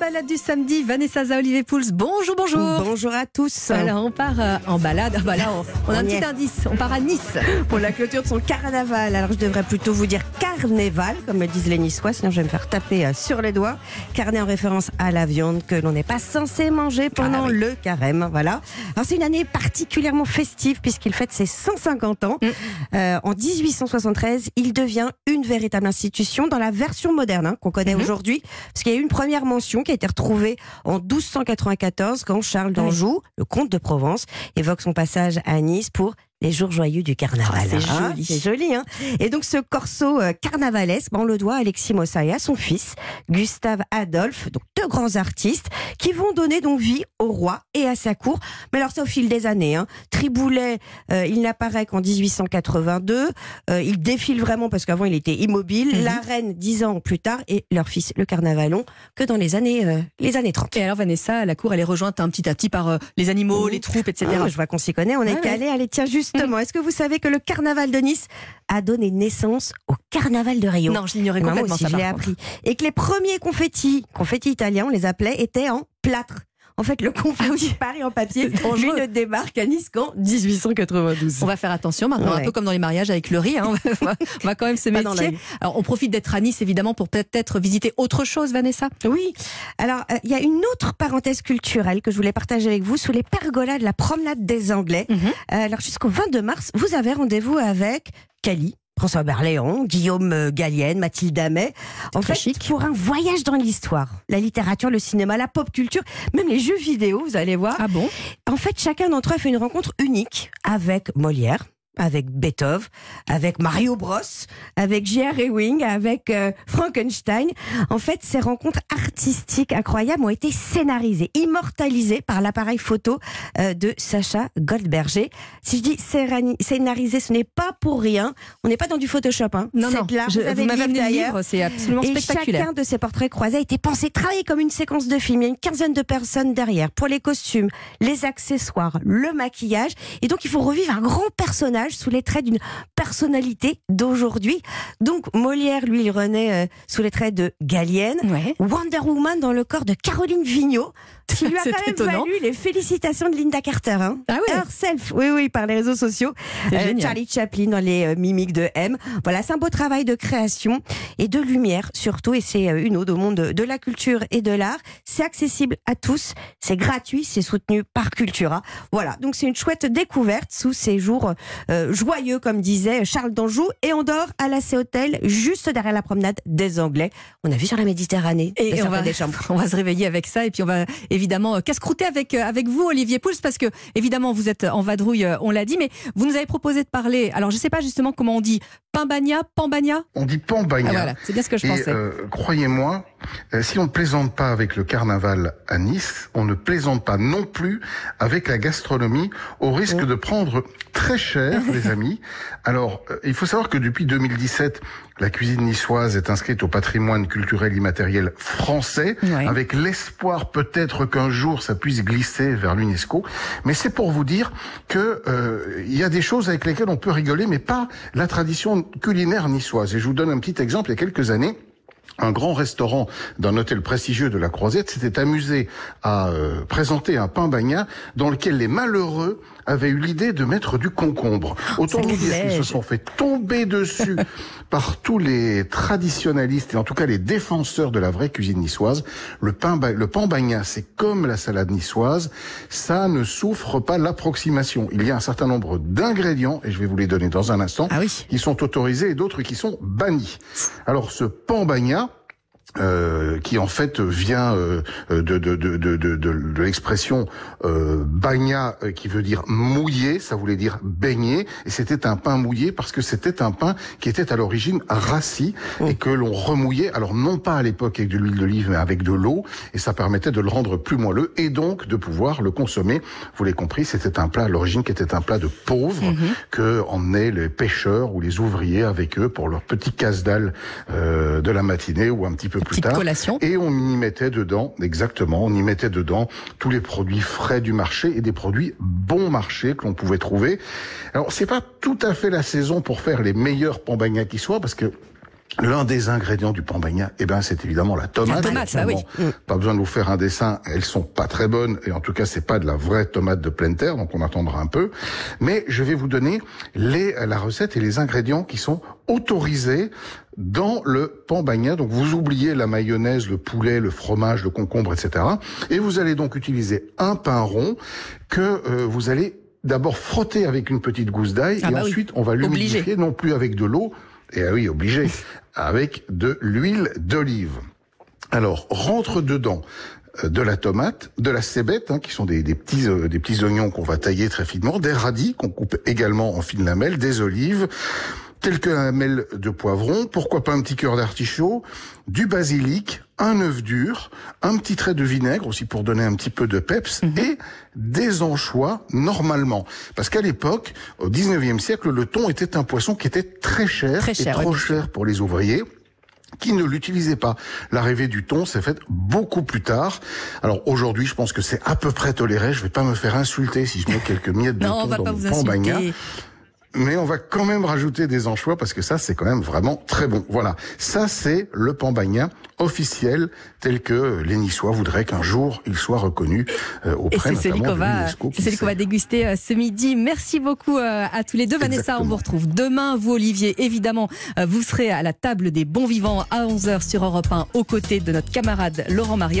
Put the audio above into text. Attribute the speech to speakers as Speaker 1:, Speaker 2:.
Speaker 1: balade du samedi, Vanessa Za, Olivier Pouls. Bonjour, bonjour.
Speaker 2: Bonjour à tous.
Speaker 1: Alors, on part euh, en balade. Ah bah là, on, on a un
Speaker 2: On
Speaker 1: petit
Speaker 2: est.
Speaker 1: indice. On part à Nice.
Speaker 2: Pour la clôture de son carnaval. Alors je devrais plutôt vous dire carnaval, comme le disent les Niçois, sinon je vais me faire taper euh, sur les doigts. Carnet en référence à la viande que l'on n'est pas censé manger pendant
Speaker 1: Ah oui.
Speaker 2: le carême. Voilà. Alors c'est une année particulièrement festive puisqu'il fête ses 150 ans.
Speaker 1: Mm.
Speaker 2: Euh, en 1873, il devient une véritable institution dans la version moderne hein, qu'on connaît
Speaker 1: Mhm.
Speaker 2: aujourd'hui. Parce qu'il y a eu une première mention qui a été retrouvée en 1294 quand Charles
Speaker 1: oui.
Speaker 2: d'Anjou, le comte de Provence, évoque son passage à Nice pour les jours joyeux du carnaval.
Speaker 1: Ah, c'est
Speaker 2: Hein,
Speaker 1: joli.
Speaker 2: C'est joli, hein Et donc ce corso euh, carnavalesque, on le doit à Alexis Mossa et à son fils, Gustave Adolphe, donc deux grands artistes, qui vont donner donc vie au roi et à sa cour. Mais alors ça au fil des années. Hein. Triboulet, euh, il n'apparaît qu'en 1882. Euh, il défile vraiment parce qu'avant il était immobile.
Speaker 1: Mhm.
Speaker 2: La reine dix ans plus tard et leur fils, le carnavalon, que dans les années, les années 30.
Speaker 1: Et alors, Vanessa, la cour, elle est rejointe un petit à petit par les animaux, les troupes, etc.
Speaker 2: Ah, je vois qu'on s'y connaît, on est
Speaker 1: Ouais,
Speaker 2: calé. Allez, tiens, justement, est-ce que vous savez que le carnaval de Nice a donné naissance au carnaval de Rio
Speaker 1: non, je l'ignorais
Speaker 2: Et moi
Speaker 1: complètement,
Speaker 2: aussi,
Speaker 1: ça,
Speaker 2: je l'ai appris. Et que les premiers confettis, confettis italiens, on les appelait, étaient en plâtre. En fait, le confetti Paris en papier, lui ne débarque à Nice qu'en 1892.
Speaker 1: On va faire attention maintenant, un peu comme dans les mariages avec le riz. hein. On, va, on va quand même se méfier. Alors, on profite d'être à Nice, évidemment, pour peut-être visiter autre chose, Vanessa.
Speaker 2: Oui. Alors, euh, il y a une autre parenthèse culturelle que je voulais partager avec vous sous les pergolas de la promenade des Anglais.
Speaker 1: Mhm.
Speaker 2: Euh, alors, jusqu'au 22 mars, vous avez rendez-vous avec Cali. François Berléand, Guillaume euh, Gallienne, Mathilde Amet. En fait,
Speaker 1: chic.
Speaker 2: pour un voyage dans l'histoire, la littérature, le cinéma, la pop culture, même les jeux vidéo, vous allez voir.
Speaker 1: Ah bon?
Speaker 2: En fait, chacun d'entre eux a fait une rencontre unique avec Molière, avec Beethoven, avec Mario Bros, avec J.R. Ewing, avec euh, Frankenstein. En fait, ces rencontres artistiques incroyables ont été scénarisées, immortalisées par l'appareil photo euh, de Sacha Goldberger. Si je dis scénarisé, ce n'est pas pour rien. On n'est pas dans du Photoshop. Hein.
Speaker 1: Non,
Speaker 2: C'est
Speaker 1: non.
Speaker 2: de l'art.
Speaker 1: Je-
Speaker 2: vous avez
Speaker 1: vous
Speaker 2: le livre
Speaker 1: livre, c'est absolument
Speaker 2: Et
Speaker 1: spectaculaire.
Speaker 2: chacun de ces portraits croisés a été pensé, travaillé comme une séquence de film. Il y a une quinzaine de personnes derrière pour les costumes, les accessoires, le maquillage. Et donc, il faut revivre un grand personnage sous les traits d'une personnalité d'aujourd'hui. Donc, Molière, lui, il renaît euh, sous les traits de Gallienne.
Speaker 1: Ouais.
Speaker 2: Wonder Woman dans le corps de Caroline Vigneault, qui lui a quand même
Speaker 1: étonnant.
Speaker 2: valu les félicitations de Linda Carter. Hein.
Speaker 1: Ah ouais.
Speaker 2: Herself, oui, oui, par les réseaux sociaux. Euh. Charlie Chaplin dans les euh, mimiques de M. Voilà, c'est un beau travail de création et de lumière surtout. Et c'est une ode au monde de, de la culture et de l'art. C'est accessible à tous, c'est gratuit, c'est soutenu par Cultura. Voilà, donc c'est une chouette découverte sous ces jours euh, joyeux, comme disait Charles d'Anjou. Et on dort à la C Hotel, juste derrière la promenade des Anglais. On a vu sur la Méditerranée.
Speaker 1: Et on va,
Speaker 2: des chambres.
Speaker 1: on va se réveiller avec ça et puis on va évidemment euh, casse-croûter avec, euh, avec vous, Olivier Pouls, parce que évidemment vous êtes en vadrouille, on l'a dit, mais vous nous avez proposé de parler, alors je sais pas justement comment on dit, Pimbagna, Pambagna?
Speaker 3: On dit Pambagna.
Speaker 1: Ah voilà, c'est bien ce que je
Speaker 3: Et
Speaker 1: pensais.
Speaker 3: euh, croyez-moi, si on ne plaisante pas avec le carnaval à Nice, on ne plaisante pas non plus avec la gastronomie, au risque de prendre très cher, les amis. Alors, euh, il faut savoir que depuis 2017, la cuisine niçoise est inscrite au patrimoine culturel immatériel français, avec l'espoir peut-être qu'un jour ça puisse glisser vers l'UNESCO. Mais c'est pour vous dire que euh, il y a des choses avec lesquelles on peut rigoler, mais pas la tradition culinaire niçoise. Et je vous donne un petit exemple. Il y a quelques années, un grand restaurant d'un hôtel prestigieux de la Croisette s'était amusé à euh, présenter un pain bagnat dans lequel les malheureux avaient eu l'idée de mettre du concombre. Autant vous dire qu'ils se sont fait tomber dessus par tous les traditionalistes et en tout cas les défenseurs de la vraie cuisine niçoise. Le pain, le pain bagnat, c'est comme la salade niçoise, ça ne souffre pas l'approximation. Il y a un certain nombre d'ingrédients, et je vais vous les donner dans un instant,
Speaker 1: Ah oui.
Speaker 3: qui sont autorisés et d'autres qui sont bannis. Alors ce pambagna, euh, qui en fait vient euh, de, de, de, de, de, l'expression euh, bagna, euh, qui veut dire mouillé, ça voulait dire baigné, et c'était un pain mouillé parce que c'était un pain qui était à l'origine rassis et que l'on remouillait, alors non pas à l'époque avec de l'huile d'olive, mais avec de l'eau, et ça permettait de le rendre plus moelleux et donc de pouvoir le consommer. Vous l'avez compris, c'était un plat à l'origine qui était un plat de pauvres que emmenaient les pêcheurs ou les ouvriers avec eux pour leur petit casse-dalle euh, de la matinée ou un petit peu plus
Speaker 1: Petite
Speaker 3: tard.
Speaker 1: collation.
Speaker 3: Et on y mettait dedans, exactement, on y mettait dedans tous les produits frais du marché et des produits bon marché que l'on pouvait trouver. Alors c'est pas tout à fait la saison pour faire les meilleurs pambagnas qui soient parce que L'un des ingrédients du pambagna, eh ben, c'est évidemment la tomate.
Speaker 1: La tomate, bah oui.
Speaker 3: Bon, Pas besoin de vous faire un dessin. Elles sont pas très bonnes. Et en tout cas, c'est pas de la vraie tomate de pleine terre. Donc, on attendra un peu. Mais je vais vous donner les, la recette et les ingrédients qui sont autorisés dans le pambagna. Donc, vous oubliez la mayonnaise, le poulet, le fromage, le concombre, etc. Et vous allez donc utiliser un pain rond que euh, vous allez d'abord frotter avec une petite gousse d'ail.
Speaker 1: Ah
Speaker 3: et
Speaker 1: bah oui.
Speaker 3: ensuite, on va l'humidifier non plus avec de l'eau, et ah oui, obligé, avec de l'huile d'olive. Alors, rentre dedans euh, de la tomate, de la cébette, hein, qui sont des, des petits euh, des petits oignons qu'on va tailler très finement, des radis qu'on coupe également en fines lamelles, des olives, quelques lamelles de poivron, pourquoi pas un petit cœur d'artichaut, du basilic, un œuf dur, un petit trait de vinaigre aussi pour donner un petit peu de peps et des anchois normalement. Parce qu'à l'époque, au 19e siècle, le thon était un poisson qui était très cher,
Speaker 1: Très cher,
Speaker 3: et trop
Speaker 1: oui.
Speaker 3: cher pour les ouvriers qui ne l'utilisaient pas. L'arrivée du thon s'est faite beaucoup plus tard. Alors aujourd'hui, je pense que c'est à peu près toléré. Je vais pas me faire insulter si je mets quelques miettes de
Speaker 1: Non,
Speaker 3: thon dans mon
Speaker 1: insulter.
Speaker 3: Mais on va quand même rajouter des anchois parce que ça, c'est quand même vraiment très bon. Voilà. Ça, c'est le pambagna officiel tel que les Niçois voudraient qu'un jour il soit reconnu euh,
Speaker 1: Et
Speaker 3: auprès
Speaker 1: c'est celui qu'on
Speaker 3: de
Speaker 1: va, c'est celui qu'on va déguster euh, ce midi. Merci beaucoup euh, à tous les deux. Vanessa, on vous retrouve demain. Vous, Olivier, évidemment, euh, vous serez à la table des bons vivants à 11h sur Europe 1 aux côtés de notre camarade Laurent Mario.